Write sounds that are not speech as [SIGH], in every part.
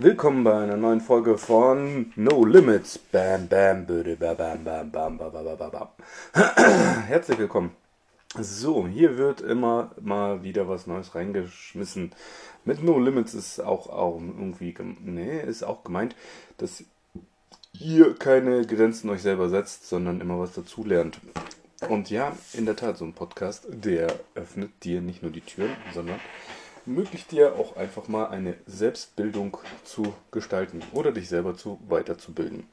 Willkommen bei einer neuen Folge von No Limits. Bam, bam, bam, bam, bam, bam, bam, bam, bam, bam. [CLEARS THROAT] Herzlich willkommen. So, hier wird immer mal wieder was Neues reingeschmissen. Mit No Limits ist auch, auch irgendwie, nee, ist auch gemeint, dass ihr keine Grenzen euch selber setzt, sondern immer was dazulernt. Und ja, in der Tat, so ein Podcast, der öffnet dir nicht nur die Türen, sondern ermöglicht dir auch einfach mal eine Selbstbildung zu gestalten oder dich selber zu weiterzubilden.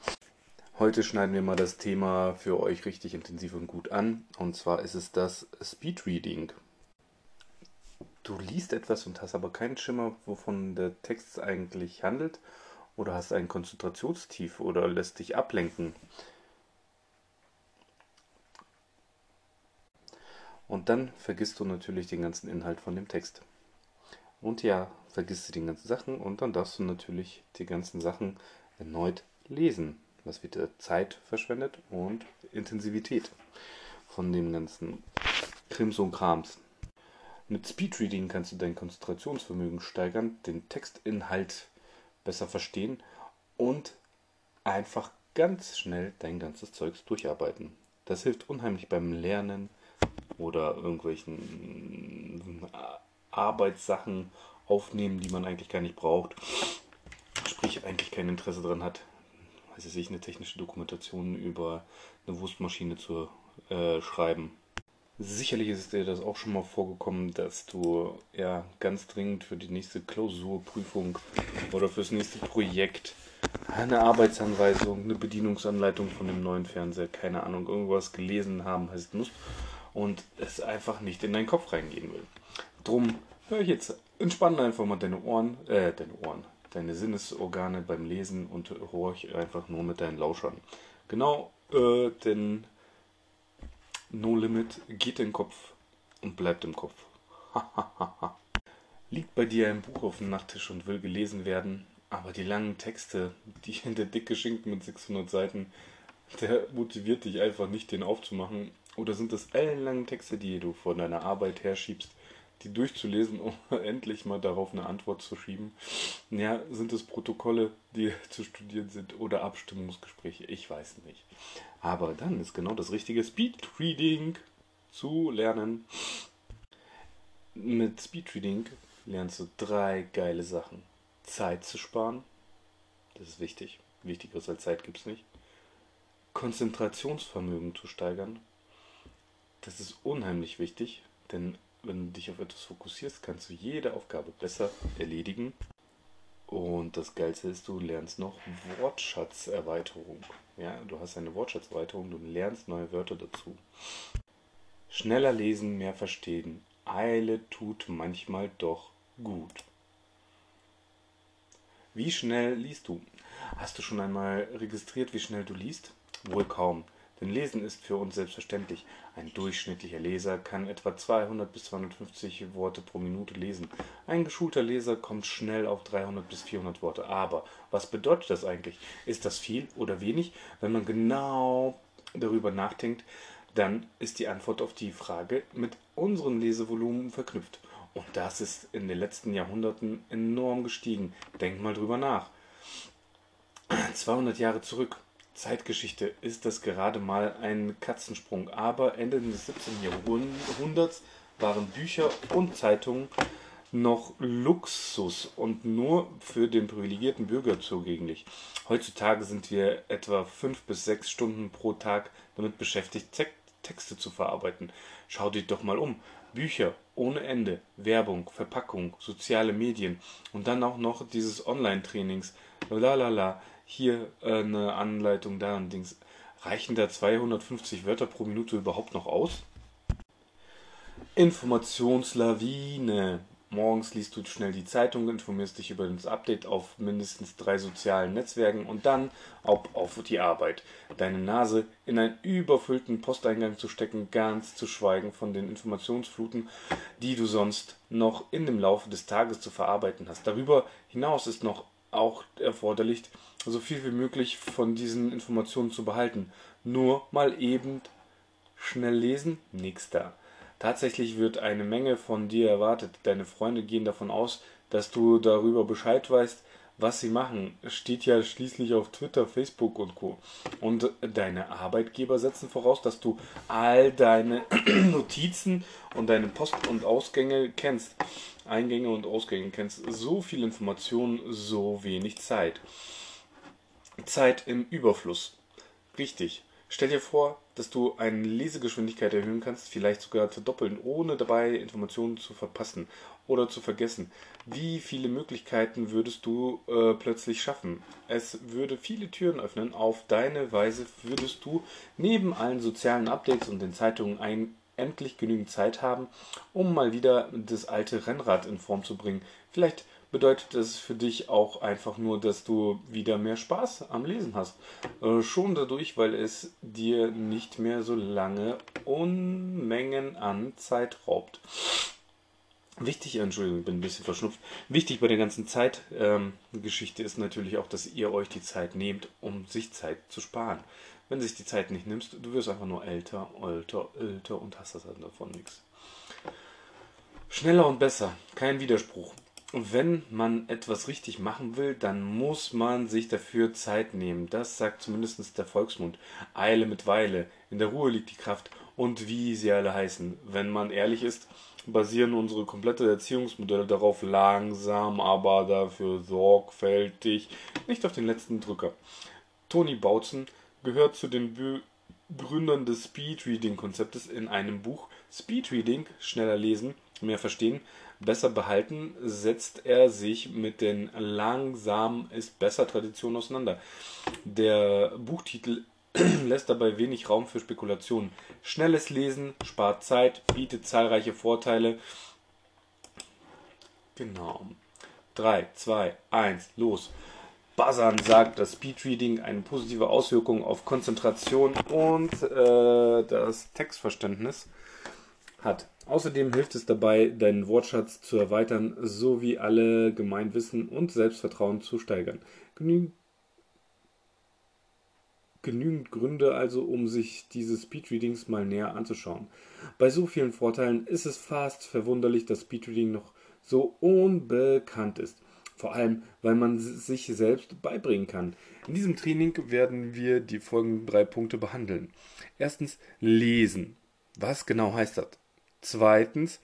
Heute schneiden wir mal das Thema für euch richtig intensiv und gut an. Und zwar ist es das Speedreading. Du liest etwas und hast aber keinen Schimmer, wovon der Text eigentlich handelt, oder hast ein Konzentrationstief oder lässt dich ablenken. Und dann vergisst du natürlich den ganzen Inhalt von dem Text. Und ja, vergisst du die ganzen Sachen und dann darfst du natürlich die ganzen Sachen erneut lesen. Was wieder Zeit verschwendet und Intensivität von dem ganzen Krims und Krams. Mit Speedreading kannst du dein Konzentrationsvermögen steigern, den Textinhalt besser verstehen und einfach ganz schnell dein ganzes Zeugs durcharbeiten. Das hilft unheimlich beim Lernen oder irgendwelchen Arbeitssachen aufnehmen, die man eigentlich gar nicht braucht. Sprich, eigentlich kein Interesse daran hat, weiß ich, eine technische Dokumentation über eine Wurstmaschine zu äh, schreiben. Sicherlich ist dir das auch schon mal vorgekommen, dass du ja ganz dringend für die nächste Klausurprüfung oder fürs nächste Projekt eine Arbeitsanweisung, eine Bedienungsanleitung von dem neuen Fernseher, keine Ahnung, irgendwas gelesen haben heißt musst und es einfach nicht in deinen Kopf reingehen will. Drum. Hör ich jetzt, entspann einfach mal deine Ohren, äh, deine Ohren, deine Sinnesorgane beim Lesen und horch einfach nur mit deinen Lauschern. Genau, äh, denn No Limit geht in den Kopf und bleibt im Kopf. Liegt bei dir ein Buch auf dem Nachttisch und will gelesen werden, aber die langen Texte, die in der dicke Schinken mit 600 Seiten, der motiviert dich einfach nicht, den aufzumachen. Oder sind das ellenlange Texte, die du von deiner Arbeit herschiebst, die durchzulesen, um [LAUGHS] endlich mal darauf eine Antwort zu schieben? Ja, sind es Protokolle, die [LAUGHS] zu studieren sind oder Abstimmungsgespräche? Ich weiß nicht. Aber dann ist genau das richtige Speedreading zu lernen. Mit Speedreading lernst du drei geile Sachen. Zeit zu sparen. Das ist wichtig. Wichtigeres als Zeit gibt es nicht. Konzentrationsvermögen zu steigern. Das ist unheimlich wichtig, denn wenn du dich auf etwas fokussierst, kannst du jede Aufgabe besser erledigen. Und das Geilste ist, du lernst noch Wortschatzerweiterung. Ja, du hast eine Wortschatzerweiterung, du lernst neue Wörter dazu. Schneller lesen, mehr verstehen. Eile tut manchmal doch gut. Wie schnell liest du? Hast du schon einmal registriert, wie schnell du liest? Wohl kaum. Denn Lesen ist für uns selbstverständlich. Ein durchschnittlicher Leser kann etwa 200 bis 250 Worte pro Minute lesen. Ein geschulter Leser kommt schnell auf 300 bis 400 Worte. Aber was bedeutet das eigentlich? Ist das viel oder wenig? Wenn man genau darüber nachdenkt, dann ist die Antwort auf die Frage mit unserem Lesevolumen verknüpft. Und das ist in den letzten Jahrhunderten enorm gestiegen. Denkt mal drüber nach. 200 Jahre zurück Zeitgeschichte ist das gerade mal ein Katzensprung, aber Ende des 17. Jahrhunderts waren Bücher und Zeitungen noch Luxus und nur für den privilegierten Bürger zugänglich. Heutzutage sind wir etwa fünf bis sechs Stunden pro Tag damit beschäftigt, Texte zu verarbeiten. Schau dich doch mal um. Bücher ohne Ende, Werbung, Verpackung, soziale Medien und dann auch noch dieses Online-Trainings. Lalala hier äh, eine Anleitung, da und Dings. Reichen da 250 Wörter pro Minute überhaupt noch aus? Informationslawine. Morgens liest du schnell die Zeitung, informierst dich über das Update auf mindestens drei sozialen Netzwerken und dann ab auf die Arbeit. Deine Nase in einen überfüllten Posteingang zu stecken, ganz zu schweigen von den Informationsfluten, die du sonst noch in dem Laufe des Tages zu verarbeiten hast. Darüber hinaus ist noch auch erforderlich, so viel wie möglich von diesen Informationen zu behalten. Nur mal eben schnell lesen, nix da. Tatsächlich wird eine Menge von dir erwartet. Deine Freunde gehen davon aus, dass du darüber Bescheid weißt, was sie machen, steht ja schließlich auf Twitter, Facebook und Co. Und deine Arbeitgeber setzen voraus, dass du all deine [CLEARS THROAT] Notizen und deine Post- und Ausgänge kennst. Eingänge und Ausgänge kennst. So viel Information, so wenig Zeit. Zeit im Überfluss. Richtig. Stell dir vor, dass du eine Lesegeschwindigkeit erhöhen kannst, vielleicht sogar verdoppeln, ohne dabei Informationen zu verpassen oder zu vergessen. Wie viele Möglichkeiten würdest du äh, plötzlich schaffen? Es würde viele Türen öffnen. Auf deine Weise würdest du neben allen sozialen Updates und den Zeitungen ein, endlich genügend Zeit haben, um mal wieder das alte Rennrad in Form zu bringen. Vielleicht bedeutet es für dich auch einfach nur, dass du wieder mehr Spaß am Lesen hast. Äh, schon dadurch, weil es dir nicht mehr so lange Unmengen an Zeit raubt. Wichtig, Entschuldigung, bin ein bisschen verschnupft. Wichtig bei der ganzen Zeitgeschichte ähm, ist natürlich auch, dass ihr euch die Zeit nehmt, um sich Zeit zu sparen. Wenn du sich die Zeit nicht nimmst, du wirst einfach nur älter, älter, älter und hast das halt davon nichts. Schneller und besser, kein Widerspruch. Wenn man etwas richtig machen will, dann muss man sich dafür Zeit nehmen. Das sagt zumindest der Volksmund. Eile mit Weile, in der Ruhe liegt die Kraft und wie sie alle heißen. Wenn man ehrlich ist, basieren unsere komplette Erziehungsmodelle darauf, langsam, aber dafür sorgfältig, nicht auf den letzten Drücker. Toni Bautzen gehört zu den Begründern des Speedreading-Konzeptes in einem Buch Speedreading, schneller lesen, mehr verstehen, besser behalten, setzt er sich mit den langsam ist besser Traditionen auseinander. Der Buchtitel [CLEARS THROAT] lässt dabei wenig Raum für Spekulationen. Schnelles Lesen spart Zeit, bietet zahlreiche Vorteile. Genau. 3, 2, 1, los. Buzzern sagt, dass Speedreading eine positive Auswirkung auf Konzentration und äh, das Textverständnis hat. Außerdem hilft es dabei, deinen Wortschatz zu erweitern sowie alle Gemeinwissen und Selbstvertrauen zu steigern. Genügend genügend Gründe also, um sich diese Speedreadings mal näher anzuschauen. Bei so vielen Vorteilen ist es fast verwunderlich, dass Speedreading noch so unbekannt ist. Vor allem, weil man sich selbst beibringen kann. In diesem Training werden wir die folgenden drei Punkte behandeln. Erstens, lesen. Was genau heißt das? Zweitens,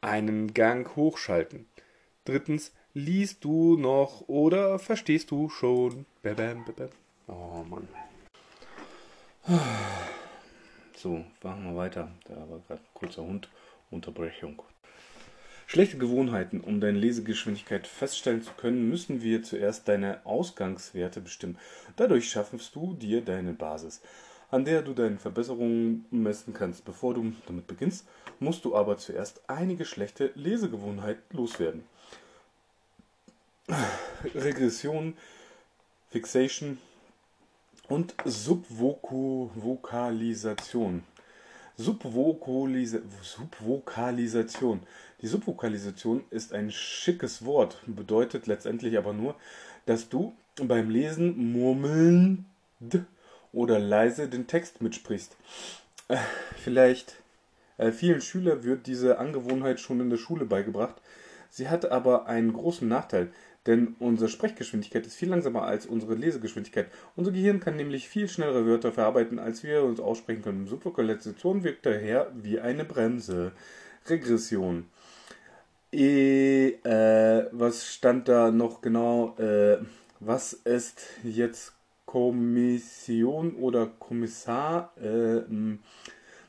einen Gang hochschalten. Drittens, liest du noch oder verstehst du schon? Bam, bam, bam. Oh Mann. So, machen wir weiter. Da war gerade kurzer Hund. Unterbrechung. Schlechte Gewohnheiten. Um deine Lesegeschwindigkeit feststellen zu können, müssen wir zuerst deine Ausgangswerte bestimmen. Dadurch schaffst du dir deine Basis, an der du deine Verbesserungen messen kannst. Bevor du damit beginnst, musst du aber zuerst einige schlechte Lesegewohnheiten loswerden. Regression, Fixation, und Subvokalisation. Subvokalisa Subvokalisation. Die Subvokalisation ist ein schickes Wort, bedeutet letztendlich aber nur, dass du beim Lesen murmelnd oder leise den Text mitsprichst. Äh, vielleicht äh, vielen Schülern wird diese Angewohnheit schon in der Schule beigebracht. Sie hat aber einen großen Nachteil. Denn unsere Sprechgeschwindigkeit ist viel langsamer als unsere Lesegeschwindigkeit. Unser Gehirn kann nämlich viel schnellere Wörter verarbeiten, als wir uns aussprechen können. Subvokalisation wirkt daher wie eine Bremse. Regression. E, äh, was stand da noch genau? Äh, was ist jetzt Kommission oder Kommissar? Äh,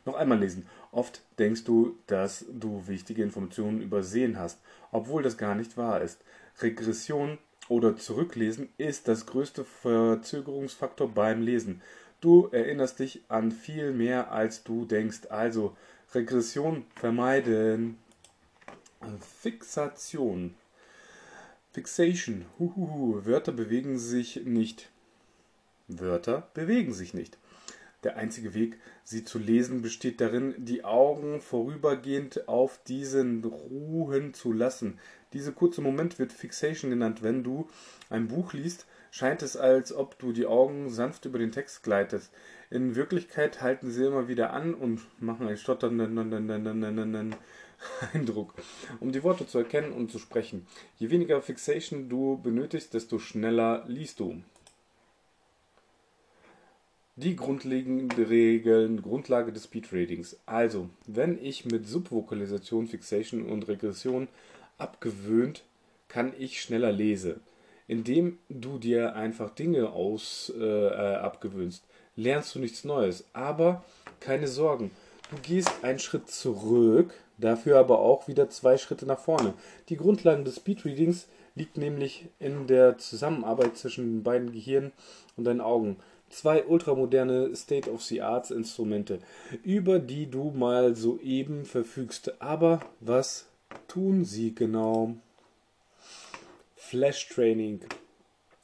noch einmal lesen. Oft denkst du, dass du wichtige Informationen übersehen hast, obwohl das gar nicht wahr ist. Regression oder Zurücklesen ist das größte Verzögerungsfaktor beim Lesen. Du erinnerst dich an viel mehr, als du denkst. Also Regression vermeiden. Fixation. Fixation. Huhuhu. Wörter bewegen sich nicht. Wörter bewegen sich nicht. Der einzige Weg, sie zu lesen, besteht darin, die Augen vorübergehend auf diesen ruhen zu lassen. Dieser kurze Moment wird Fixation genannt. Wenn du ein Buch liest, scheint es, als ob du die Augen sanft über den Text gleitest. In Wirklichkeit halten sie immer wieder an und machen ein stotternden [LAUGHS] Eindruck, um die Worte zu erkennen und zu sprechen. Je weniger Fixation du benötigst, desto schneller liest du. Die grundlegenden Regeln, Grundlage des Speedreadings. Also, wenn ich mit Subvokalisation, Fixation und Regression abgewöhnt, kann ich schneller lesen. Indem du dir einfach Dinge aus äh, äh, abgewöhnst, lernst du nichts Neues. Aber keine Sorgen, du gehst einen Schritt zurück, dafür aber auch wieder zwei Schritte nach vorne. Die Grundlagen des Speedreadings liegt nämlich in der Zusammenarbeit zwischen den beiden Gehirnen und deinen Augen zwei ultramoderne State-of-the-Art-Instrumente, über die du mal soeben verfügst. Aber was tun sie genau? Flash Training.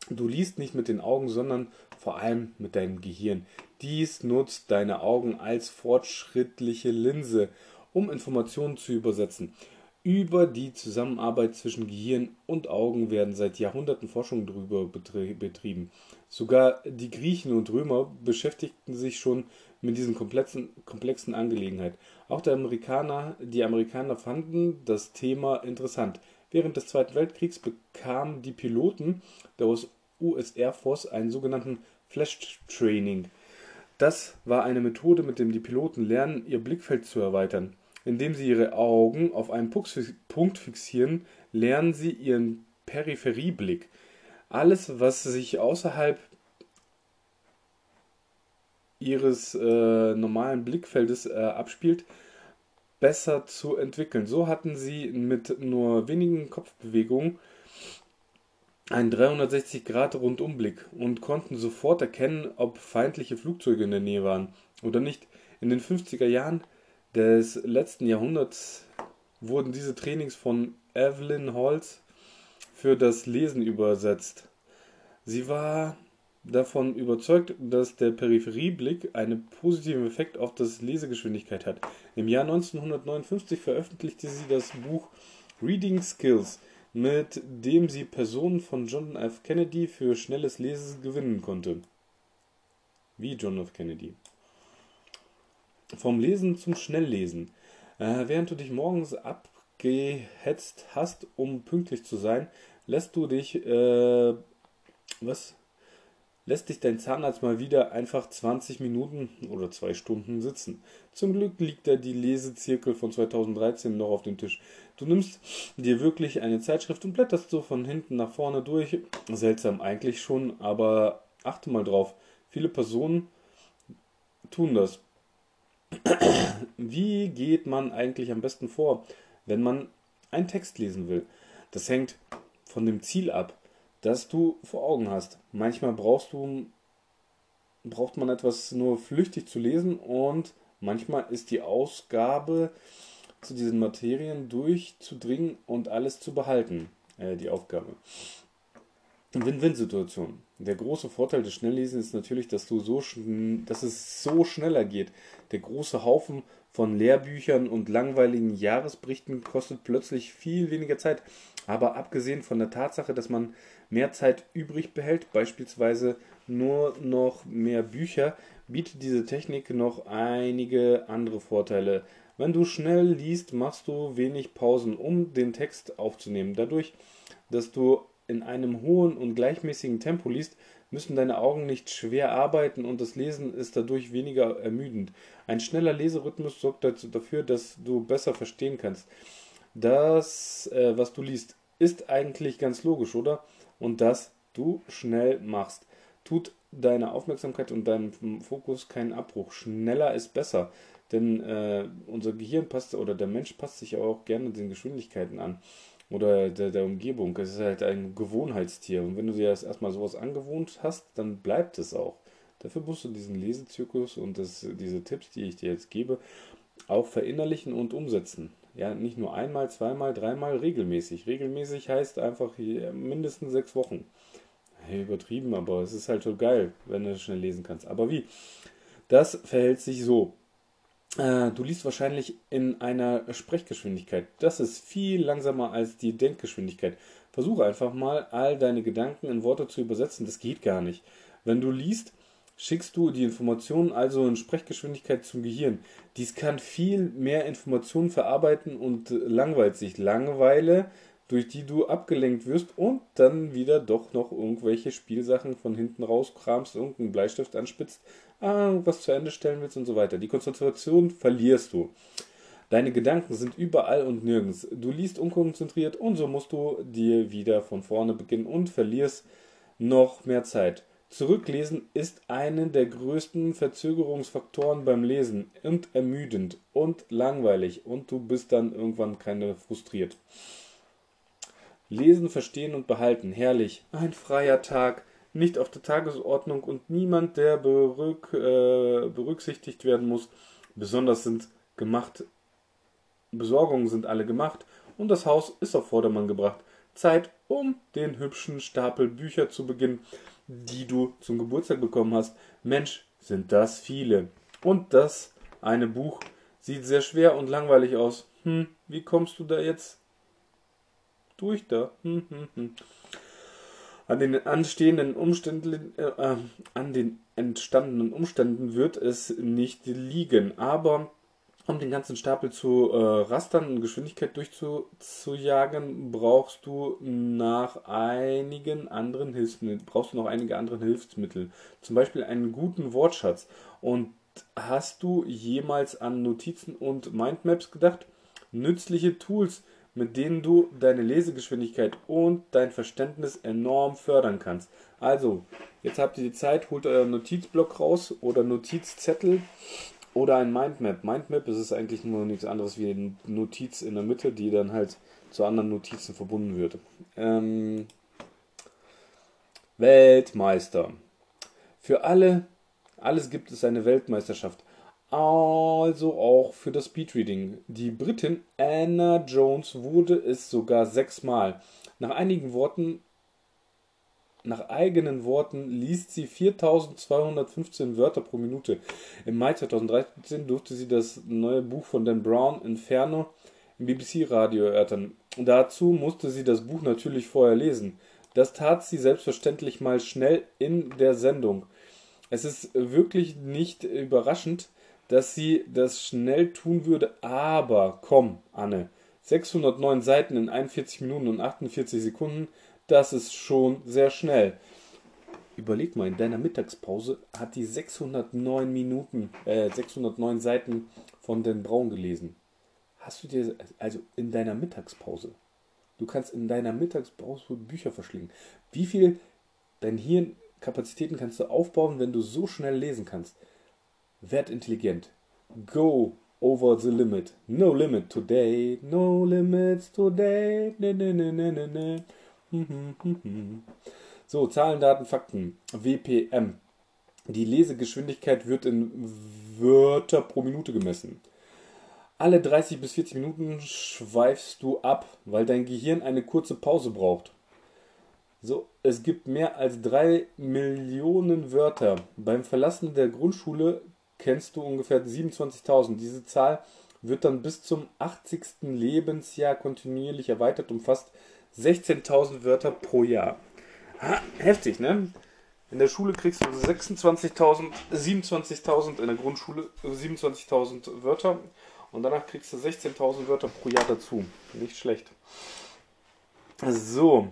Du liest nicht mit den Augen, sondern vor allem mit deinem Gehirn. Dies nutzt deine Augen als fortschrittliche Linse, um Informationen zu übersetzen. Über die Zusammenarbeit zwischen Gehirn und Augen werden seit Jahrhunderten Forschungen darüber betrieben. Sogar die Griechen und Römer beschäftigten sich schon mit diesen komplexen, komplexen Angelegenheit. Auch Amerikaner, die Amerikaner fanden das Thema interessant. Während des Zweiten Weltkriegs bekamen die Piloten der US Air Force einen sogenannten Flash Training. Das war eine Methode, mit der die Piloten lernen, ihr Blickfeld zu erweitern. Indem sie ihre Augen auf einen Punkt fixieren, lernen sie ihren Peripherieblick. Alles, was sich außerhalb ihres äh, normalen Blickfeldes äh, abspielt, besser zu entwickeln. So hatten sie mit nur wenigen Kopfbewegungen einen 360-Grad-Rundumblick und konnten sofort erkennen, ob feindliche Flugzeuge in der Nähe waren oder nicht. In den 50er Jahren des letzten Jahrhunderts wurden diese Trainings von Evelyn Halls für das Lesen übersetzt. Sie war davon überzeugt, dass der Peripherieblick einen positiven Effekt auf das Lesegeschwindigkeit hat. Im Jahr 1959 veröffentlichte sie das Buch Reading Skills, mit dem sie Personen von John F. Kennedy für schnelles Lesen gewinnen konnte. Wie John F. Kennedy. Vom Lesen zum Schnelllesen. Äh, während du dich morgens abgehetzt hast, um pünktlich zu sein, lässt du dich, äh, was? Lässt dich dein Zahnarzt mal wieder einfach 20 Minuten oder zwei Stunden sitzen. Zum Glück liegt da die Lesezirkel von 2013 noch auf dem Tisch. Du nimmst dir wirklich eine Zeitschrift und blätterst so von hinten nach vorne durch. Seltsam eigentlich schon, aber achte mal drauf. Viele Personen tun das. Wie geht man eigentlich am besten vor, wenn man einen Text lesen will? Das hängt von dem Ziel ab, das du vor Augen hast. Manchmal brauchst du braucht man etwas nur flüchtig zu lesen und manchmal ist die Ausgabe zu diesen Materien durchzudringen und alles zu behalten, äh, die Aufgabe. Win-Win-Situation. Der große Vorteil des Schnelllesens ist natürlich, dass, du so dass es so schneller geht. Der große Haufen von Lehrbüchern und langweiligen Jahresberichten kostet plötzlich viel weniger Zeit. Aber abgesehen von der Tatsache, dass man mehr Zeit übrig behält, beispielsweise nur noch mehr Bücher, bietet diese Technik noch einige andere Vorteile. Wenn du schnell liest, machst du wenig Pausen, um den Text aufzunehmen. Dadurch, dass du in einem hohen und gleichmäßigen Tempo liest, müssen deine Augen nicht schwer arbeiten und das Lesen ist dadurch weniger ermüdend. Ein schneller Leserhythmus sorgt dafür, dass du besser verstehen kannst. Das, äh, was du liest, ist eigentlich ganz logisch, oder? Und dass du schnell machst. Tut deiner Aufmerksamkeit und deinem Fokus keinen Abbruch. Schneller ist besser. Denn äh, unser Gehirn passt oder der Mensch passt sich auch gerne den Geschwindigkeiten an oder der, der Umgebung. Es ist halt ein Gewohnheitstier. Und wenn du dir das erstmal sowas angewohnt hast, dann bleibt es auch. Dafür musst du diesen Lesezirkus und das, diese Tipps, die ich dir jetzt gebe, auch verinnerlichen und umsetzen. Ja, nicht nur einmal, zweimal, dreimal, regelmäßig. Regelmäßig heißt einfach mindestens sechs Wochen. Hey, übertrieben, aber es ist halt so geil, wenn du schnell lesen kannst. Aber wie? Das verhält sich so. Äh, du liest wahrscheinlich in einer Sprechgeschwindigkeit. Das ist viel langsamer als die Denkgeschwindigkeit. Versuche einfach mal, all deine Gedanken in Worte zu übersetzen. Das geht gar nicht. Wenn du liest, schickst du die Informationen also in Sprechgeschwindigkeit zum Gehirn. Dies kann viel mehr Informationen verarbeiten und langweilt sich. Langeweile, durch die du abgelenkt wirst und dann wieder doch noch irgendwelche Spielsachen von hinten rauskramst, irgendeinen Bleistift anspitzt, ah, was zu Ende stellen willst und so weiter. Die Konzentration verlierst du. Deine Gedanken sind überall und nirgends. Du liest unkonzentriert und so musst du dir wieder von vorne beginnen und verlierst noch mehr Zeit. Zurücklesen ist einer der größten Verzögerungsfaktoren beim Lesen und ermüdend und langweilig und du bist dann irgendwann keine frustriert. Lesen, verstehen und behalten, herrlich. Ein freier Tag, nicht auf der Tagesordnung und niemand, der berück, äh, berücksichtigt werden muss. Besonders sind gemacht, Besorgungen sind alle gemacht und das Haus ist auf Vordermann gebracht. Zeit, um den hübschen Stapel Bücher zu beginnen die du zum Geburtstag bekommen hast. Mensch, sind das viele. Und das eine Buch sieht sehr schwer und langweilig aus. Hm, wie kommst du da jetzt durch da? Hm, hm, hm. An den anstehenden Umständen, äh, äh, an den entstandenen Umständen wird es nicht liegen, aber um den ganzen Stapel zu äh, rastern und Geschwindigkeit durchzujagen, brauchst du nach einigen anderen Hilfsmitteln, brauchst du noch einige andere Hilfsmittel. Zum Beispiel einen guten Wortschatz. Und hast du jemals an Notizen und Mindmaps gedacht? Nützliche Tools, mit denen du deine Lesegeschwindigkeit und dein Verständnis enorm fördern kannst. Also, jetzt habt ihr die Zeit, holt euren Notizblock raus oder Notizzettel oder ein Mindmap. Mindmap ist es eigentlich nur nichts anderes wie eine Notiz in der Mitte, die dann halt zu anderen Notizen verbunden wird. Ähm, Weltmeister. Für alle, alles gibt es eine Weltmeisterschaft. Also auch für das Speedreading. Die Britin Anna Jones wurde es sogar sechsmal. Nach einigen Worten nach eigenen Worten liest sie 4215 Wörter pro Minute. Im Mai 2013 durfte sie das neue Buch von Dan Brown Inferno im BBC-Radio erörtern. Dazu musste sie das Buch natürlich vorher lesen. Das tat sie selbstverständlich mal schnell in der Sendung. Es ist wirklich nicht überraschend, dass sie das schnell tun würde, aber komm, Anne, 609 Seiten in 41 Minuten und 48 Sekunden, das ist schon sehr schnell. Überleg mal, in deiner Mittagspause hat die 609 Minuten, äh, 609 Seiten von den Braun gelesen. Hast du dir, also in deiner Mittagspause, du kannst in deiner Mittagspause Bücher verschlingen. Wie viel dein Hirnkapazitäten kannst du aufbauen, wenn du so schnell lesen kannst? Werd intelligent. Go over the limit. No limit today. No limits today. Ne, ne, ne, ne, ne, ne. So, Zahlen, Daten, Fakten. WPM. Die Lesegeschwindigkeit wird in Wörter pro Minute gemessen. Alle 30 bis 40 Minuten schweifst du ab, weil dein Gehirn eine kurze Pause braucht. So, es gibt mehr als 3 Millionen Wörter. Beim Verlassen der Grundschule kennst du ungefähr 27.000. Diese Zahl wird dann bis zum 80. Lebensjahr kontinuierlich erweitert um fast 16.000 Wörter pro Jahr. Ha, heftig, ne? In der Schule kriegst du 26.000, 27.000 in der Grundschule 27.000 Wörter und danach kriegst du 16.000 Wörter pro Jahr dazu. Nicht schlecht. So,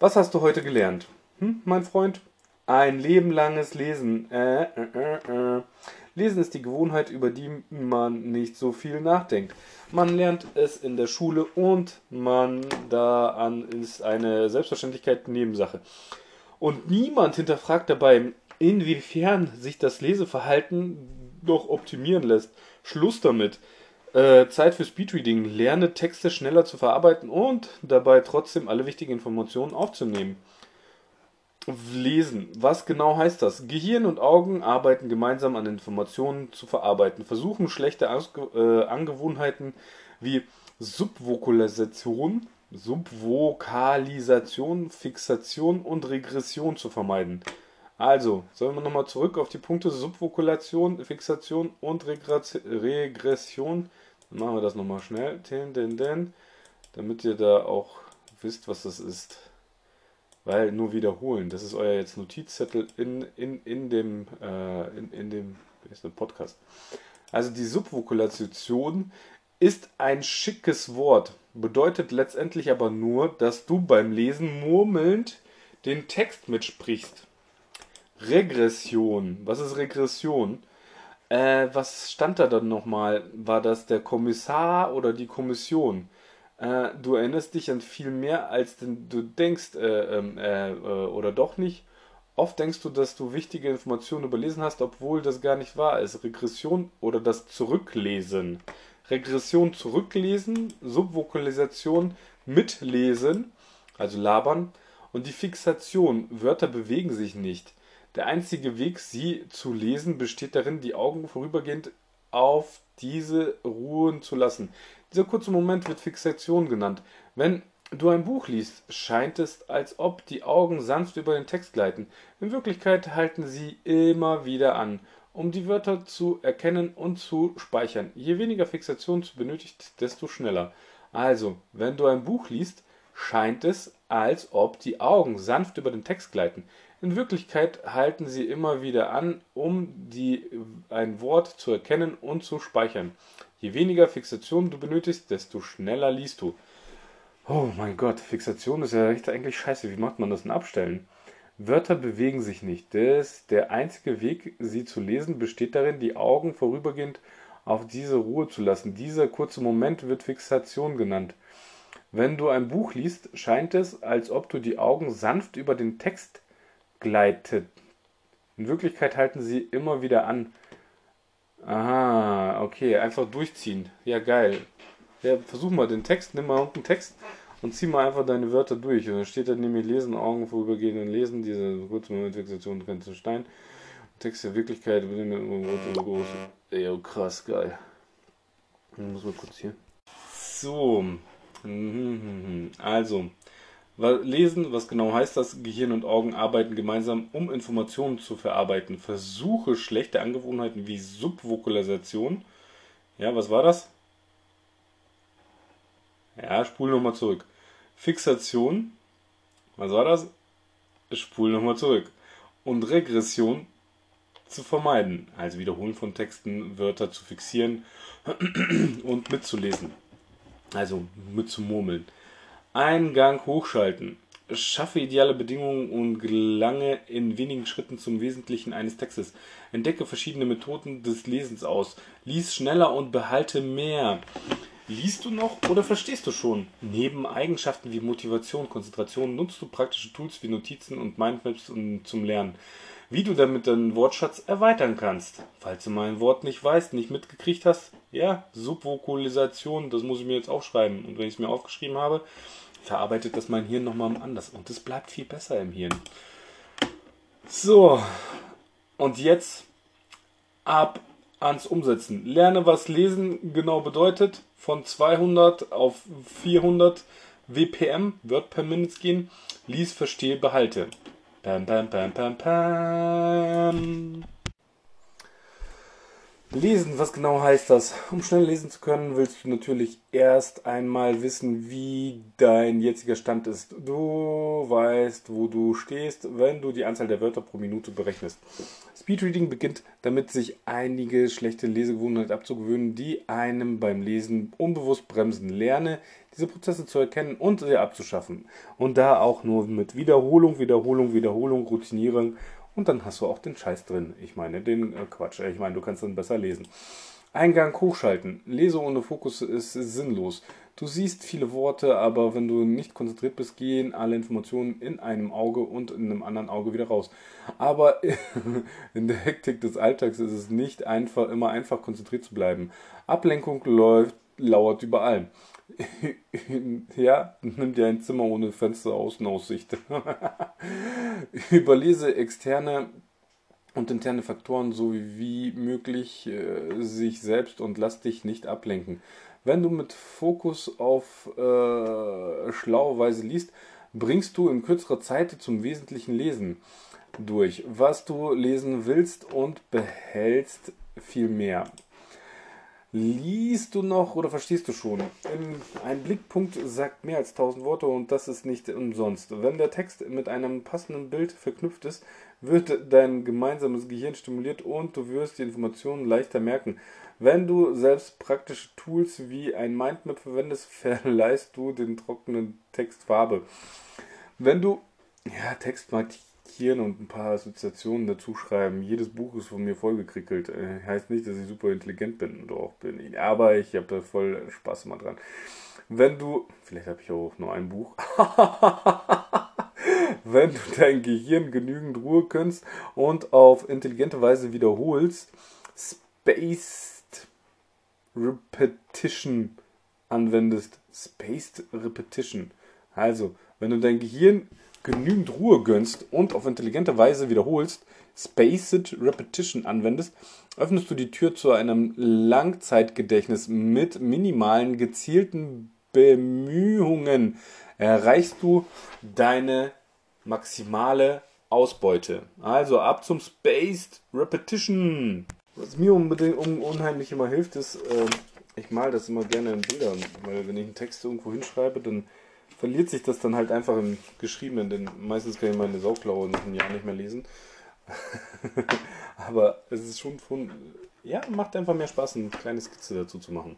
was hast du heute gelernt? Hm, mein Freund? Ein lebenlanges Lesen. Äh, äh, äh, äh. Lesen ist die Gewohnheit, über die man nicht so viel nachdenkt. Man lernt es in der Schule und man da an ist eine Selbstverständlichkeit Nebensache. Und niemand hinterfragt dabei, inwiefern sich das Leseverhalten doch optimieren lässt. Schluss damit. Äh, Zeit für Speedreading. Lerne Texte schneller zu verarbeiten und dabei trotzdem alle wichtigen Informationen aufzunehmen. Lesen. Was genau heißt das? Gehirn und Augen arbeiten gemeinsam an Informationen zu verarbeiten, versuchen schlechte Ausge äh, Angewohnheiten wie Subvokalisation, Subvokalisation, Fixation und Regression zu vermeiden. Also, sollen wir nochmal zurück auf die Punkte Subvokulation, Fixation und Regression. Dann machen wir das nochmal schnell, damit ihr da auch wisst, was das ist. Weil nur wiederholen, das ist euer jetzt Notizzettel in, in, in dem, äh, in, in dem ist ein Podcast. Also die Subvokulation ist ein schickes Wort, bedeutet letztendlich aber nur, dass du beim Lesen murmelnd den Text mitsprichst. Regression. Was ist Regression? Äh, was stand da dann nochmal? War das der Kommissar oder die Kommission? Äh, du erinnerst dich an viel mehr, als du denkst, äh, ähm, äh, äh, oder doch nicht. Oft denkst du, dass du wichtige Informationen überlesen hast, obwohl das gar nicht wahr ist. Regression oder das Zurücklesen. Regression zurücklesen, Subvokalisation mitlesen, also labern, und die Fixation. Wörter bewegen sich nicht. Der einzige Weg, sie zu lesen, besteht darin, die Augen vorübergehend auf diese ruhen zu lassen. Dieser kurze Moment wird Fixation genannt. Wenn du ein Buch liest, scheint es, als ob die Augen sanft über den Text gleiten. In Wirklichkeit halten sie immer wieder an, um die Wörter zu erkennen und zu speichern. Je weniger Fixation du benötigst, desto schneller. Also, wenn du ein Buch liest, scheint es, als ob die Augen sanft über den Text gleiten. In Wirklichkeit halten sie immer wieder an, um die, ein Wort zu erkennen und zu speichern. Je weniger Fixation du benötigst, desto schneller liest du. Oh mein Gott, Fixation ist ja echt eigentlich scheiße. Wie macht man das denn abstellen? Wörter bewegen sich nicht. Das, der einzige Weg, sie zu lesen, besteht darin, die Augen vorübergehend auf diese Ruhe zu lassen. Dieser kurze Moment wird Fixation genannt. Wenn du ein Buch liest, scheint es, als ob du die Augen sanft über den Text gleitet. In Wirklichkeit halten sie immer wieder an. Aha, okay, einfach durchziehen. Ja, geil. Ja, versuch mal den Text, nimm mal irgendeinen Text und zieh mal einfach deine Wörter durch. Und dann steht da nämlich Lesen, Augen vorübergehen und Lesen, diese kurze Momentfixation Grenze Stein. Text der Wirklichkeit, groß. Ey, oh, krass, geil. Ich muss mal kurz hier. So. Mhm, also, Lesen, was genau heißt das? Gehirn und Augen arbeiten gemeinsam, um Informationen zu verarbeiten. Versuche schlechte Angewohnheiten wie Subvokalisation. Ja, was war das? Ja, spul nochmal zurück. Fixation. Was war das? Spul nochmal zurück. Und Regression zu vermeiden. Also Wiederholen von Texten, Wörter zu fixieren [CLEARS THROAT] und mitzulesen. Also mitzumurmeln. Eingang hochschalten. Schaffe ideale Bedingungen und gelange in wenigen Schritten zum Wesentlichen eines Textes. Entdecke verschiedene Methoden des Lesens aus. Lies schneller und behalte mehr. Liest du noch oder verstehst du schon? Neben Eigenschaften wie Motivation, Konzentration nutzt du praktische Tools wie Notizen und Mindmaps zum Lernen. Wie du damit deinen Wortschatz erweitern kannst. Falls du mal ein Wort nicht weißt, nicht mitgekriegt hast, ja, Subvokalisation, das muss ich mir jetzt aufschreiben. Und wenn ich es mir aufgeschrieben habe, verarbeitet das mein Hirn nochmal anders. Und es bleibt viel besser im Hirn. So, und jetzt ab ans Umsetzen. Lerne, was Lesen genau bedeutet. Von 200 auf 400 WPM, Word per Minute gehen. Lies, verstehe, behalte. Pam, pam, pam, pam, pam. Lesen, was genau heißt das? Um schnell lesen zu können, willst du natürlich erst einmal wissen, wie dein jetziger Stand ist. Du weißt, wo du stehst, wenn du die Anzahl der Wörter pro Minute berechnest. Speedreading beginnt damit, sich einige schlechte Lesegewohnheiten abzugewöhnen, die einem beim Lesen unbewusst bremsen. Lerne, diese Prozesse zu erkennen und sie abzuschaffen. Und da auch nur mit Wiederholung, Wiederholung, Wiederholung, Routinieren und dann hast du auch den Scheiß drin. Ich meine, den äh, Quatsch. Ich meine, du kannst dann besser lesen. Eingang hochschalten. Lese ohne Fokus ist sinnlos. Du siehst viele Worte, aber wenn du nicht konzentriert bist, gehen alle Informationen in einem Auge und in einem anderen Auge wieder raus. Aber [LAUGHS] in der Hektik des Alltags ist es nicht einfach, immer einfach konzentriert zu bleiben. Ablenkung läuft, lauert überall. [LAUGHS] ja, nimm dir ein Zimmer ohne Fenster Außenaussicht. [LAUGHS] Überlese externe und interne Faktoren so wie möglich äh, sich selbst und lass dich nicht ablenken. Wenn du mit Fokus auf äh, schlaue Weise liest, bringst du in kürzerer Zeit zum wesentlichen Lesen durch, was du lesen willst und behältst viel mehr. Liest du noch oder verstehst du schon? Ein Blickpunkt sagt mehr als tausend Worte und das ist nicht umsonst. Wenn der Text mit einem passenden Bild verknüpft ist, wird dein gemeinsames Gehirn stimuliert und du wirst die Informationen leichter merken. Wenn du selbst praktische Tools wie ein Mindmap verwendest, [LAUGHS] verleihst du den trockenen Text Farbe. Wenn du ja, Text markieren und ein paar Assoziationen dazu schreiben. Jedes Buch ist von mir vollgekrickelt. Äh, heißt nicht, dass ich super intelligent bin oder auch bin. Aber ich habe da voll Spaß immer dran. Wenn du, vielleicht habe ich auch nur ein Buch. [LAUGHS] Wenn du dein Gehirn genügend Ruhe gönnst und auf intelligente Weise wiederholst, Spaced Repetition anwendest. Spaced Repetition. Also, wenn du dein Gehirn genügend Ruhe gönnst und auf intelligente Weise wiederholst, Spaced Repetition anwendest, öffnest du die Tür zu einem Langzeitgedächtnis mit minimalen, gezielten Bemühungen. Erreichst du deine maximale Ausbeute. Also ab zum Spaced Repetition. Was mir unbedingt um, unheimlich immer hilft, ist, äh, ich mal das immer gerne in Bildern, weil wenn ich einen Text irgendwo hinschreibe, dann verliert sich das dann halt einfach im Geschriebenen, denn meistens kann ich meine Sauklaue nach einem Jahr nicht mehr lesen. [LAUGHS] Aber es ist schon von, ja, macht einfach mehr Spaß, eine kleine Skizze dazu zu machen.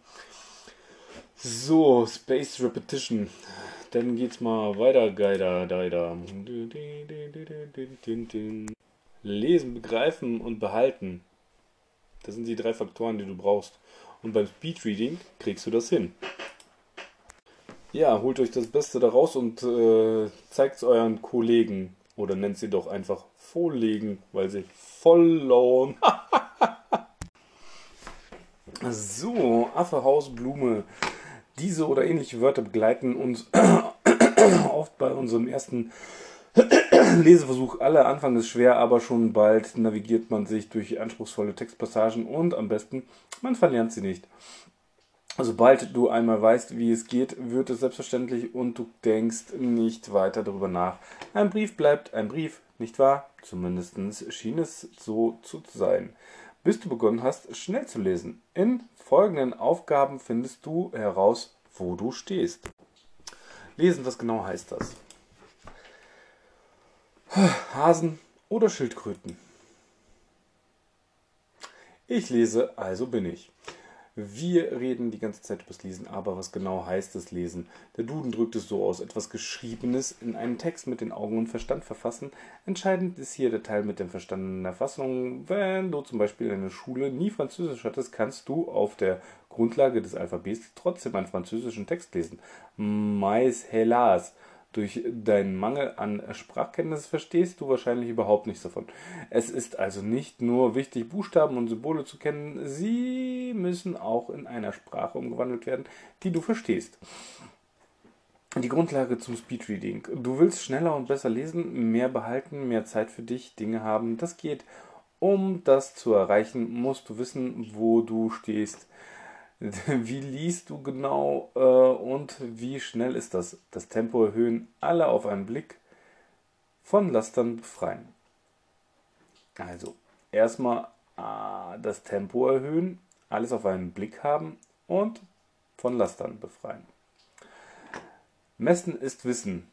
So, Space Repetition. Dann geht's mal weiter, Geider, Geider. Lesen, begreifen und behalten. Das sind die drei Faktoren, die du brauchst. Und beim Speedreading kriegst du das hin. Ja, holt euch das Beste daraus und äh, zeigt es euren Kollegen. Oder nennt sie doch einfach Vorlegen, weil sie verloren. [LAUGHS] so, Affe, Haus, Blume. Diese oder ähnliche Wörter begleiten uns [COUGHS] oft bei unserem ersten [COUGHS] Leseversuch. Alle Anfang ist schwer, aber schon bald navigiert man sich durch anspruchsvolle Textpassagen und am besten, man verlernt sie nicht. Sobald du einmal weißt, wie es geht, wird es selbstverständlich und du denkst nicht weiter darüber nach. Ein Brief bleibt ein Brief, nicht wahr? Zumindest schien es so zu sein. Bis du begonnen hast, schnell zu lesen. In folgenden Aufgaben findest du heraus, wo du stehst. Lesen, was genau heißt das? Hasen oder Schildkröten? Ich lese, also bin ich. Wir reden die ganze Zeit über das Lesen, aber was genau heißt das Lesen? Der Duden drückt es so aus: etwas Geschriebenes in einen Text mit den Augen und Verstand verfassen. Entscheidend ist hier der Teil mit dem Verstand in der Fassung. Wenn du zum Beispiel in der Schule nie Französisch hattest, kannst du auf der Grundlage des Alphabets trotzdem einen französischen Text lesen. Mais hélas durch deinen Mangel an Sprachkenntnis verstehst du wahrscheinlich überhaupt nichts davon. Es ist also nicht nur wichtig, Buchstaben und Symbole zu kennen, sie müssen auch in einer Sprache umgewandelt werden, die du verstehst. Die Grundlage zum Speedreading. Du willst schneller und besser lesen, mehr behalten, mehr Zeit für dich, Dinge haben. Das geht. Um das zu erreichen, musst du wissen, wo du stehst. [LAUGHS] Wie liest du genau äh, und wie schnell ist das? Das Tempo erhöhen, alle auf einen Blick von Lastern befreien. Also erstmal äh, das Tempo erhöhen, alles auf einen Blick haben und von Lastern befreien. Messen ist Wissen.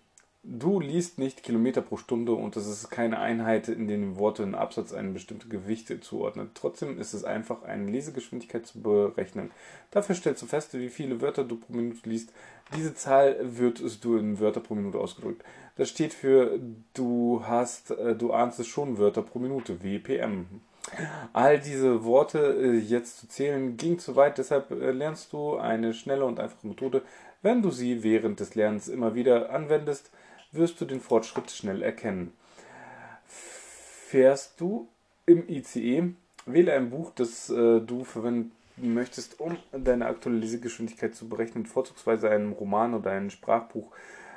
Du liest nicht Kilometer pro Stunde und es ist keine Einheit, in denen Worte in Absatz ein bestimmte Gewichte zuordnen. Trotzdem ist es einfach, eine Lesegeschwindigkeit zu berechnen. Dafür stellst du fest, wie viele Wörter du pro Minute liest. Diese Zahl wird du in Wörter pro Minute ausgedrückt. Das steht für du hast, äh, du ahnst es schon Wörter pro Minute, WPM. All diese Worte äh, jetzt zu zählen ging zu weit, deshalb äh, lernst du eine schnelle und einfache Methode. Wenn du sie während des Lernens immer wieder anwendest, wirst du den Fortschritt schnell erkennen. Fährst du im ICE, wähle ein Buch, das äh, du verwenden möchtest, um deine aktuelle Lesegeschwindigkeit zu berechnen, vorzugsweise einen Roman oder ein Sprachbuch,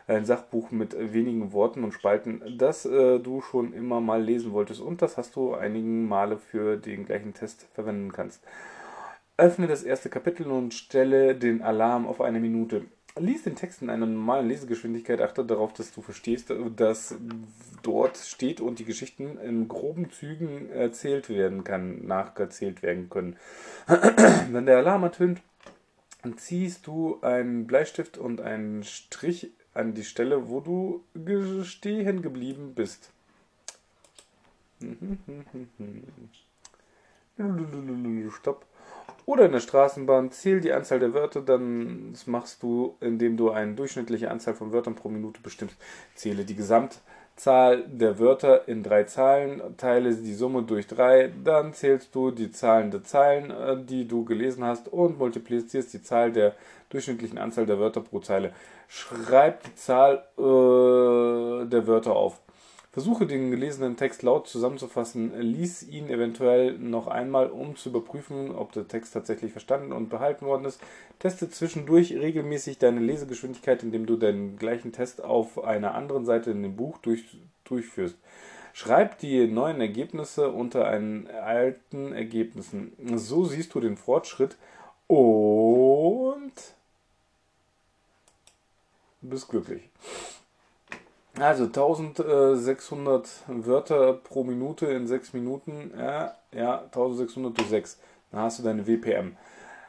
ein Sachbuch mit wenigen Worten und Spalten, das äh, du schon immer mal lesen wolltest und das hast du einigen Male für den gleichen Test verwenden kannst. Öffne das erste Kapitel und stelle den Alarm auf eine Minute. Lies den Text in einer normalen Lesegeschwindigkeit, achte darauf, dass du verstehst, dass dort steht und die Geschichten in groben Zügen erzählt werden kann, nacherzählt werden können. [CLEARS THROAT] Wenn der Alarm ertönt, ziehst du einen Bleistift und einen Strich an die Stelle, wo du stehen geblieben bist. Stopp. Oder in der Straßenbahn, zähl die Anzahl der Wörter, dann das machst du, indem du eine durchschnittliche Anzahl von Wörtern pro Minute bestimmst. Zähle die Gesamtzahl der Wörter in drei Zahlen, teile die Summe durch drei, dann zählst du die Zahlen der Zeilen, äh, die du gelesen hast und multiplizierst die Zahl der durchschnittlichen Anzahl der Wörter pro Zeile. Schreib die Zahl äh, der Wörter auf. Versuche den gelesenen Text laut zusammenzufassen, lies ihn eventuell noch einmal, um zu überprüfen, ob der Text tatsächlich verstanden und behalten worden ist. Teste zwischendurch regelmäßig deine Lesegeschwindigkeit, indem du den gleichen Test auf einer anderen Seite in dem Buch durch, durchführst. Schreib die neuen Ergebnisse unter einen alten Ergebnissen. So siehst du den Fortschritt und bist glücklich. Also 1600 Wörter pro Minute in 6 Minuten. Ja, ja 1600 durch 6. Dann hast du deine WPM.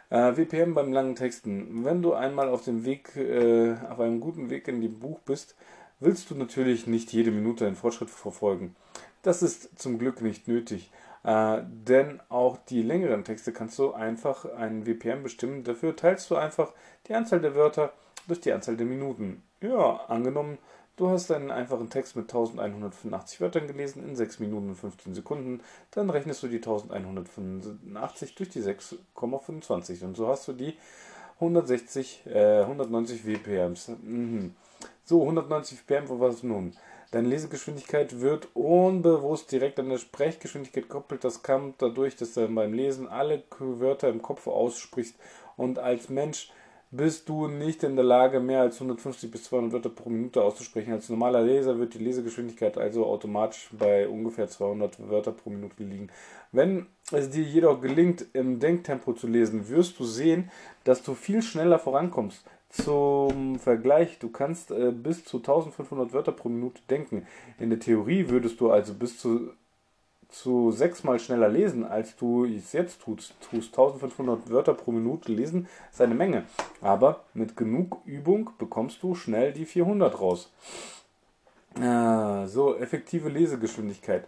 Äh, WPM beim langen Texten. Wenn du einmal auf dem Weg, äh, auf einem guten Weg in dem Buch bist, willst du natürlich nicht jede Minute einen Fortschritt verfolgen. Das ist zum Glück nicht nötig. Äh, denn auch die längeren Texte kannst du einfach einen WPM bestimmen. Dafür teilst du einfach die Anzahl der Wörter durch die Anzahl der Minuten. Ja, angenommen, Du hast einen einfachen Text mit 1185 Wörtern gelesen in 6 Minuten und 15 Sekunden. Dann rechnest du die 1185 durch die 6,25 und so hast du die 160, äh, 190 WPMs. Mhm. So, 190 WPM, wo was nun? Deine Lesegeschwindigkeit wird unbewusst direkt an der Sprechgeschwindigkeit gekoppelt. Das kommt dadurch, dass du beim Lesen alle Wörter im Kopf aussprichst und als Mensch bist du nicht in der Lage, mehr als 150 bis 200 Wörter pro Minute auszusprechen. Als normaler Leser wird die Lesegeschwindigkeit also automatisch bei ungefähr 200 Wörter pro Minute liegen. Wenn es dir jedoch gelingt, im Denktempo zu lesen, wirst du sehen, dass du viel schneller vorankommst. Zum Vergleich, du kannst äh, bis zu 1500 Wörter pro Minute denken. In der Theorie würdest du also bis zu zu sechsmal schneller lesen, als du es jetzt tust. tust 1500 Wörter pro Minute lesen ist eine Menge. Aber mit genug Übung bekommst du schnell die 400 raus. Äh, so, effektive Lesegeschwindigkeit.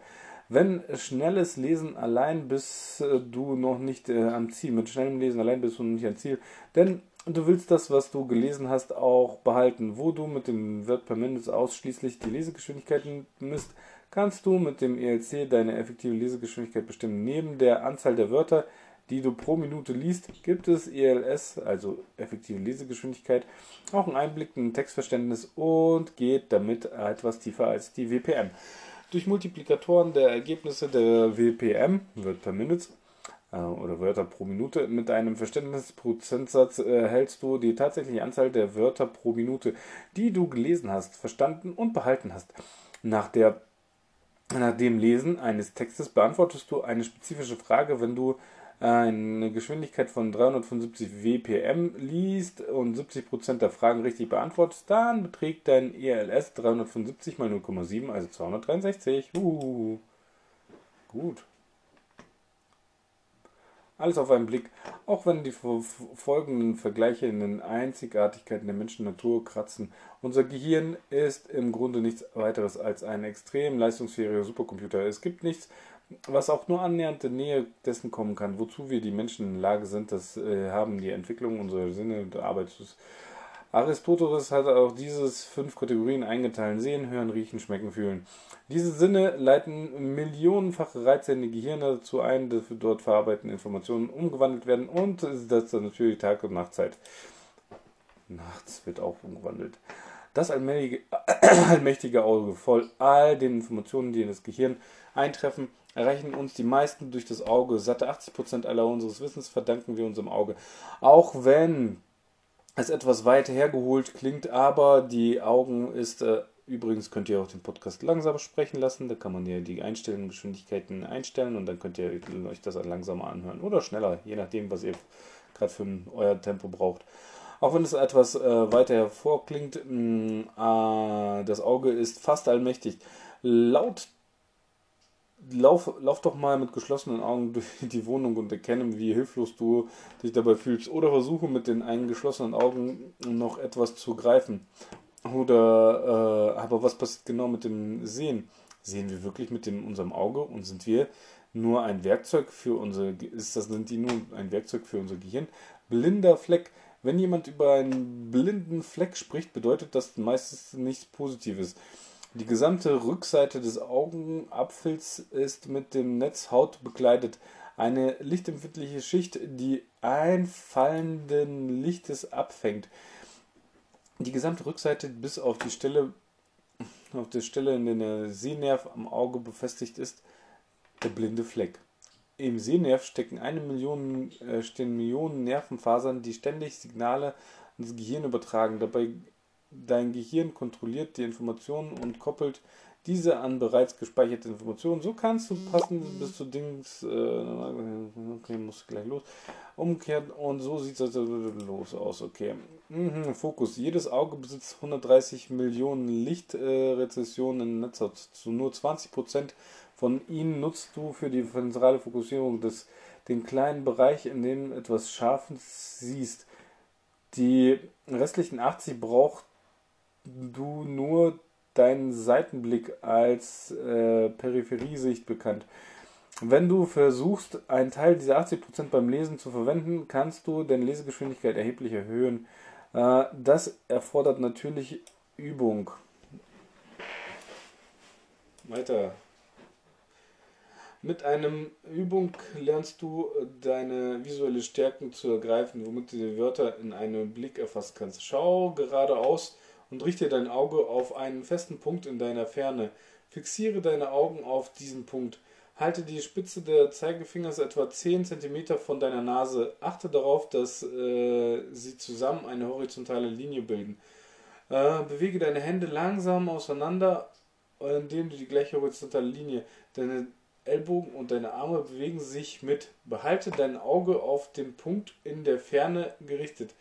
Wenn schnelles Lesen allein bist äh, du noch nicht äh, am Ziel. Mit schnellem Lesen allein bist du noch nicht am Ziel. Denn du willst das, was du gelesen hast, auch behalten. Wo du mit dem Word per Minute ausschließlich die Lesegeschwindigkeiten misst, kannst du mit dem ELC deine effektive Lesegeschwindigkeit bestimmen. Neben der Anzahl der Wörter, die du pro Minute liest, gibt es ELS, also effektive Lesegeschwindigkeit, auch einen Einblick in Textverständnis und geht damit etwas tiefer als die WPM. Durch Multiplikatoren der Ergebnisse der WPM, Word per Minute, oder Wörter pro Minute, mit einem Verständnisprozentsatz erhältst du die tatsächliche Anzahl der Wörter pro Minute, die du gelesen hast, verstanden und behalten hast. Nach der nach dem Lesen eines Textes beantwortest du eine spezifische Frage, wenn du eine Geschwindigkeit von 375 WPM liest und 70% der Fragen richtig beantwortest, dann beträgt dein ELS 375 mal 0,7, also 263. Uh, gut. Alles auf einen Blick, auch wenn die folgenden Vergleiche in den Einzigartigkeiten der Menschen Natur kratzen. Unser Gehirn ist im Grunde nichts weiteres als ein extrem leistungsfähiger Supercomputer. Es gibt nichts, was auch nur annähernd in Nähe dessen kommen kann, wozu wir die Menschen in der Lage sind. Das äh, haben die Entwicklung unserer Sinne und Arbeit Aristoteles hat auch dieses fünf Kategorien eingeteilt: Sehen, Hören, Riechen, Schmecken, Fühlen. Diese Sinne leiten millionenfache Reize in die Gehirne dazu ein, dass dort verarbeiteten Informationen umgewandelt werden und das ist natürlich Tag- und Nachtzeit. Nachts wird auch umgewandelt. Das [CLEARS THROAT] allmächtige Auge, voll all den Informationen, die in das Gehirn eintreffen, erreichen uns die meisten durch das Auge. Satte 80% aller unseres Wissens verdanken wir unserem Auge. Auch wenn es etwas weit hergeholt klingt, aber die Augen ist, äh, übrigens könnt ihr auch den Podcast langsamer sprechen lassen, da kann man ja die Einstellungen, Geschwindigkeiten einstellen und dann könnt ihr euch das langsamer anhören oder schneller, je nachdem, was ihr gerade für euer Tempo braucht. Auch wenn es etwas äh, weiter hervorklingt, mh, äh, das Auge ist fast allmächtig. Laut lauf, lauf doch mal mit geschlossenen Augen durch [LAUGHS] die Wohnung und erkenne, wie hilflos du dich dabei fühlst. Oder versuche mit den einen geschlossenen Augen noch etwas zu greifen. Oder, äh, aber was passiert genau mit dem Sehen? Sehen wir wirklich mit dem, unserem Auge und sind wir nur ein Werkzeug für unser, ist das, sind die nur ein Werkzeug für unser Gehirn? Blinder Fleck. Wenn jemand über einen blinden Fleck spricht, bedeutet das meistens nichts Positives. Die gesamte Rückseite des Augenapfels ist mit dem Netzhaut bekleidet. Eine lichtempfindliche Schicht, die einfallenden Lichtes abfängt. Die gesamte Rückseite bis auf die Stelle, auf der Stelle, in der der Sehnerv am Auge befestigt ist, der blinde Fleck. Im Sehnerv stecken eine Million, äh, stehen Millionen Nervenfasern, die ständig Signale ans Gehirn übertragen. Dabei Dein Gehirn kontrolliert die Informationen und koppelt diese an bereits gespeicherte Informationen. So kannst du passen bis zu Dings. Äh, okay, muss gleich los. Umkehrt und so sieht es also los aus. Okay. Mhm, Fokus. Jedes Auge besitzt 130 Millionen Lichtrezessionen äh, in Netzhaut. Zu nur 20% von ihnen nutzt du für die zentrale Fokussierung des, den kleinen Bereich, in dem etwas Scharfes siehst. Die restlichen 80 braucht du nur deinen Seitenblick als äh, Peripheriesicht bekannt. Wenn du versuchst, einen Teil dieser 80% beim Lesen zu verwenden, kannst du deine Lesegeschwindigkeit erheblich erhöhen. Äh, das erfordert natürlich Übung. Weiter. Mit einem Übung lernst du deine visuelle Stärken zu ergreifen, womit du die Wörter in einem Blick erfassen kannst. Schau geradeaus und richte dein Auge auf einen festen Punkt in deiner Ferne. Fixiere deine Augen auf diesen Punkt. Halte die Spitze der Zeigefingers etwa 10 cm von deiner Nase. Achte darauf, dass äh, sie zusammen eine horizontale Linie bilden. Äh, bewege deine Hände langsam auseinander, indem du die gleiche horizontale Linie. Deine Ellbogen und deine Arme bewegen sich mit. Behalte dein Auge auf den Punkt in der Ferne gerichtet.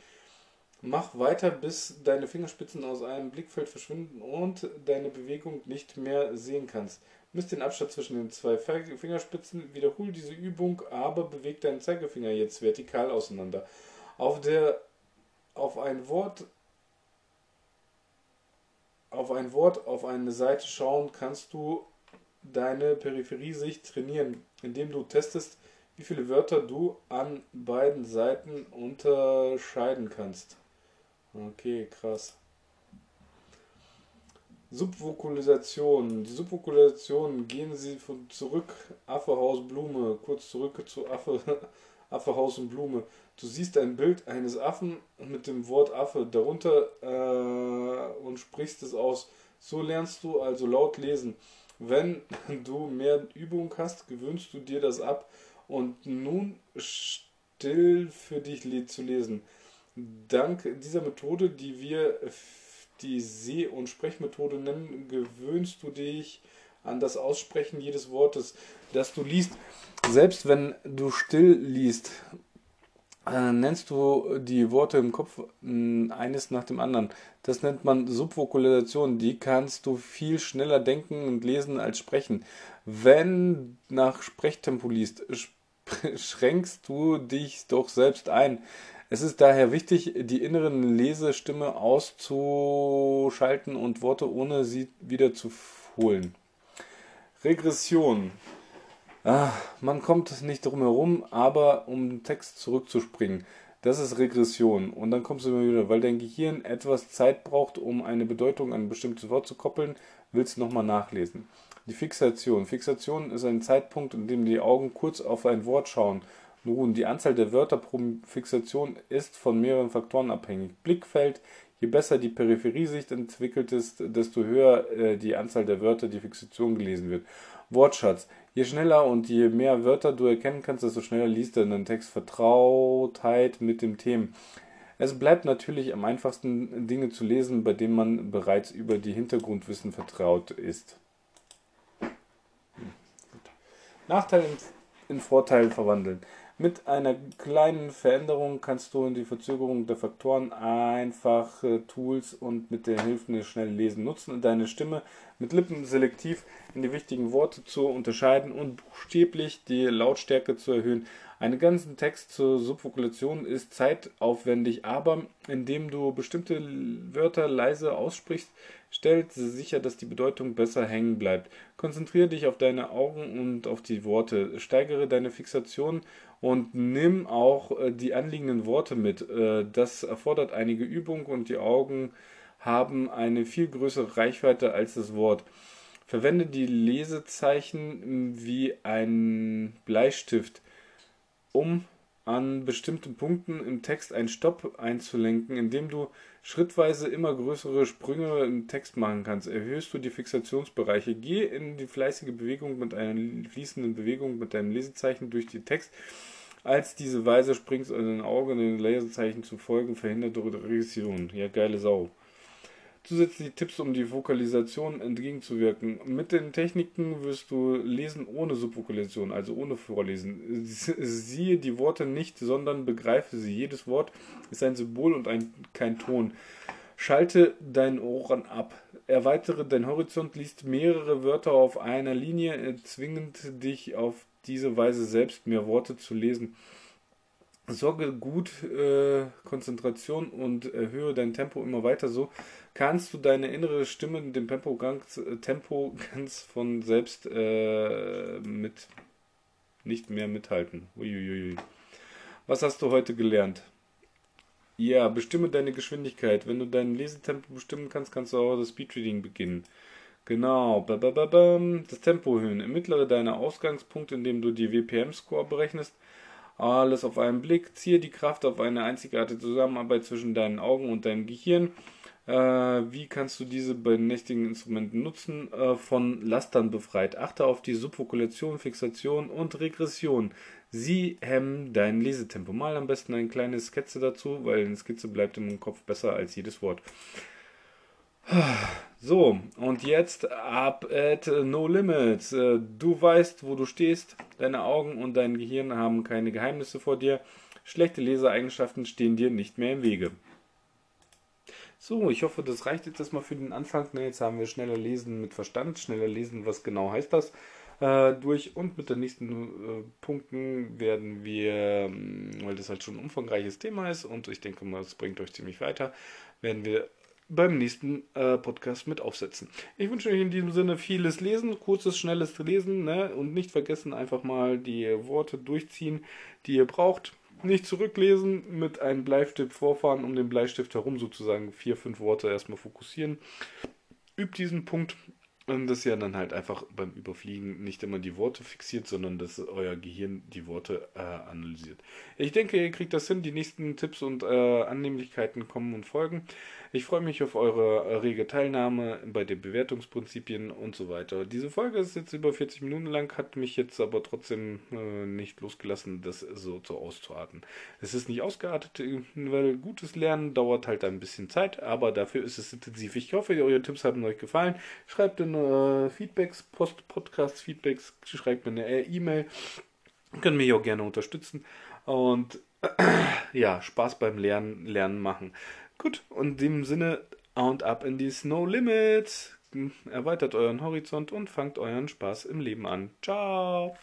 Mach weiter, bis deine Fingerspitzen aus einem Blickfeld verschwinden und deine Bewegung nicht mehr sehen kannst. Misst den Abstand zwischen den zwei Fingerspitzen, wiederhol diese Übung, aber beweg deinen Zeigefinger jetzt vertikal auseinander. Auf der auf ein Wort auf ein Wort auf eine Seite schauen kannst du deine Peripheriesicht trainieren, indem du testest, wie viele Wörter du an beiden Seiten unterscheiden kannst. Okay, krass. Subvokulisation. Die Subvokulisation gehen sie von zurück, Affe, Haus, Blume, kurz zurück zu Affe, [LAUGHS] Affe, Haus und Blume. Du siehst ein Bild eines Affen mit dem Wort Affe darunter äh, und sprichst es aus. So lernst du also laut lesen. Wenn [LAUGHS] du mehr Übung hast, gewöhnst du dir das ab und nun still für dich zu lesen. Dank dieser Methode, die wir die Seh- und Sprechmethode nennen, gewöhnst du dich an das Aussprechen jedes Wortes, das du liest. Selbst wenn du still liest, äh, nennst du die Worte im Kopf äh, eines nach dem anderen. Das nennt man Subvokulisation. Die kannst du viel schneller denken und lesen als sprechen. Wenn nach Sprechtempo liest, [LAUGHS] schränkst du dich doch selbst ein. Es ist daher wichtig, die inneren Lesestimme auszuschalten und Worte ohne sie wieder zu holen. Regression. Ah, man kommt nicht drum herum, aber um den Text zurückzuspringen. Das ist Regression. Und dann kommst du immer wieder, weil dein Gehirn etwas Zeit braucht, um eine Bedeutung an ein bestimmtes Wort zu koppeln, willst du nochmal nachlesen. Die Fixation. Fixation ist ein Zeitpunkt, in dem die Augen kurz auf ein Wort schauen nun, die Anzahl der Wörter pro Fixation ist von mehreren Faktoren abhängig. Blickfeld, je besser die Peripheriesicht entwickelt ist, desto höher äh, die Anzahl der Wörter, die Fixation gelesen wird. Wortschatz, je schneller und je mehr Wörter du erkennen kannst, desto schneller liest er den Text. Vertrautheit mit dem Themen. Es bleibt natürlich am einfachsten, Dinge zu lesen, bei denen man bereits über die Hintergrundwissen vertraut ist. Hm, Nachteil in Vorteil verwandeln. Mit einer kleinen Veränderung kannst du in die Verzögerung der Faktoren einfach Tools und mit der Hilfe des schnellen Lesen nutzen und deine Stimme mit Lippen selektiv in die wichtigen Worte zu unterscheiden und buchstäblich die Lautstärke zu erhöhen. Einen ganzen Text zur Subvokulation ist zeitaufwendig, aber indem du bestimmte Wörter leise aussprichst, stellt sicher, dass die Bedeutung besser hängen bleibt. Konzentriere dich auf deine Augen und auf die Worte. Steigere deine Fixation und nimm auch äh, die anliegenden Worte mit. Äh, das erfordert einige Übung und die Augen haben eine viel größere Reichweite als das Wort. Verwende die Lesezeichen wie ein Bleistift um an bestimmten Punkten im Text einen Stopp einzulenken, indem du schrittweise immer größere Sprünge im Text machen kannst, erhöhst du die Fixationsbereiche. Geh in die fleißige Bewegung mit einer fließenden Bewegung mit deinem Lesezeichen durch den Text. Als diese Weise springst in den Augen den Lesezeichen zu folgen, verhindert Regression. Ja, geile Sau zusätzliche Tipps, um die Vokalisation entgegenzuwirken. Mit den Techniken wirst du lesen ohne Subvokalisation, also ohne Vorlesen. Siehe die Worte nicht, sondern begreife sie. Jedes Wort ist ein Symbol und ein, kein Ton. Schalte deinen Ohren ab. Erweitere deinen Horizont, liest mehrere Wörter auf einer Linie, zwingend dich auf diese Weise selbst mehr Worte zu lesen. Sorge gut äh, Konzentration und erhöhe dein Tempo immer weiter so, kannst du deine innere Stimme in dem Tempo ganz, äh, Tempo ganz von selbst äh, mit nicht mehr mithalten. Uiuiui. Was hast du heute gelernt? Ja, bestimme deine Geschwindigkeit. Wenn du dein Lesetempo bestimmen kannst, kannst du auch das Speedreading beginnen. Genau, das Tempo erhöhen. Ermittlere deine Ausgangspunkte, indem du die WPM-Score berechnest. Alles auf einen Blick. Ziehe die Kraft auf eine einzigartige Zusammenarbeit zwischen deinen Augen und deinem Gehirn. Äh, wie kannst du diese benächtigen Instrumente nutzen? Äh, von Lastern befreit. Achte auf die Subvokulation, Fixation und Regression. Sie hemmen dein Lesetempo. Mal am besten eine kleine Skizze dazu, weil eine Skizze bleibt im Kopf besser als jedes Wort. So, und jetzt ab at No Limits. Äh, du weißt, wo du stehst. Deine Augen und dein Gehirn haben keine Geheimnisse vor dir. Schlechte Lesereigenschaften stehen dir nicht mehr im Wege. So, ich hoffe, das reicht jetzt erstmal für den Anfang. Ne, jetzt haben wir schneller lesen mit Verstand, schneller lesen, was genau heißt das, äh, durch. Und mit den nächsten äh, Punkten werden wir, ähm, weil das halt schon ein umfangreiches Thema ist und ich denke mal, es bringt euch ziemlich weiter, werden wir beim nächsten äh, Podcast mit aufsetzen. Ich wünsche euch in diesem Sinne vieles Lesen, kurzes, schnelles Lesen ne? und nicht vergessen, einfach mal die Worte durchziehen, die ihr braucht nicht zurücklesen, mit einem Bleistift vorfahren, um den Bleistift herum sozusagen vier, fünf Worte erstmal fokussieren. Übt diesen Punkt und das ja dann halt einfach beim Überfliegen nicht immer die Worte fixiert, sondern dass euer Gehirn die Worte äh, analysiert. Ich denke, ihr kriegt das hin. Die nächsten Tipps und äh, Annehmlichkeiten kommen und folgen. Ich freue mich auf eure äh, rege Teilnahme bei den Bewertungsprinzipien und so weiter. Diese Folge ist jetzt über 40 Minuten lang, hat mich jetzt aber trotzdem äh, nicht losgelassen, das so so auszuarten. Es ist nicht ausgeartet, weil gutes Lernen dauert halt ein bisschen Zeit, aber dafür ist es intensiv. Ich hoffe, eure Tipps haben euch gefallen. Schreibt in äh, Feedbacks, Post Podcast-Feedbacks, schreibt mir eine E-Mail. Können mich auch gerne unterstützen. Und [CLEARS THROAT] ja, Spaß beim Lernen, Lernen machen. Gut, und in dem Sinne, und ab in die Snow Limits. Erweitert euren Horizont und fangt euren Spaß im Leben an. Ciao!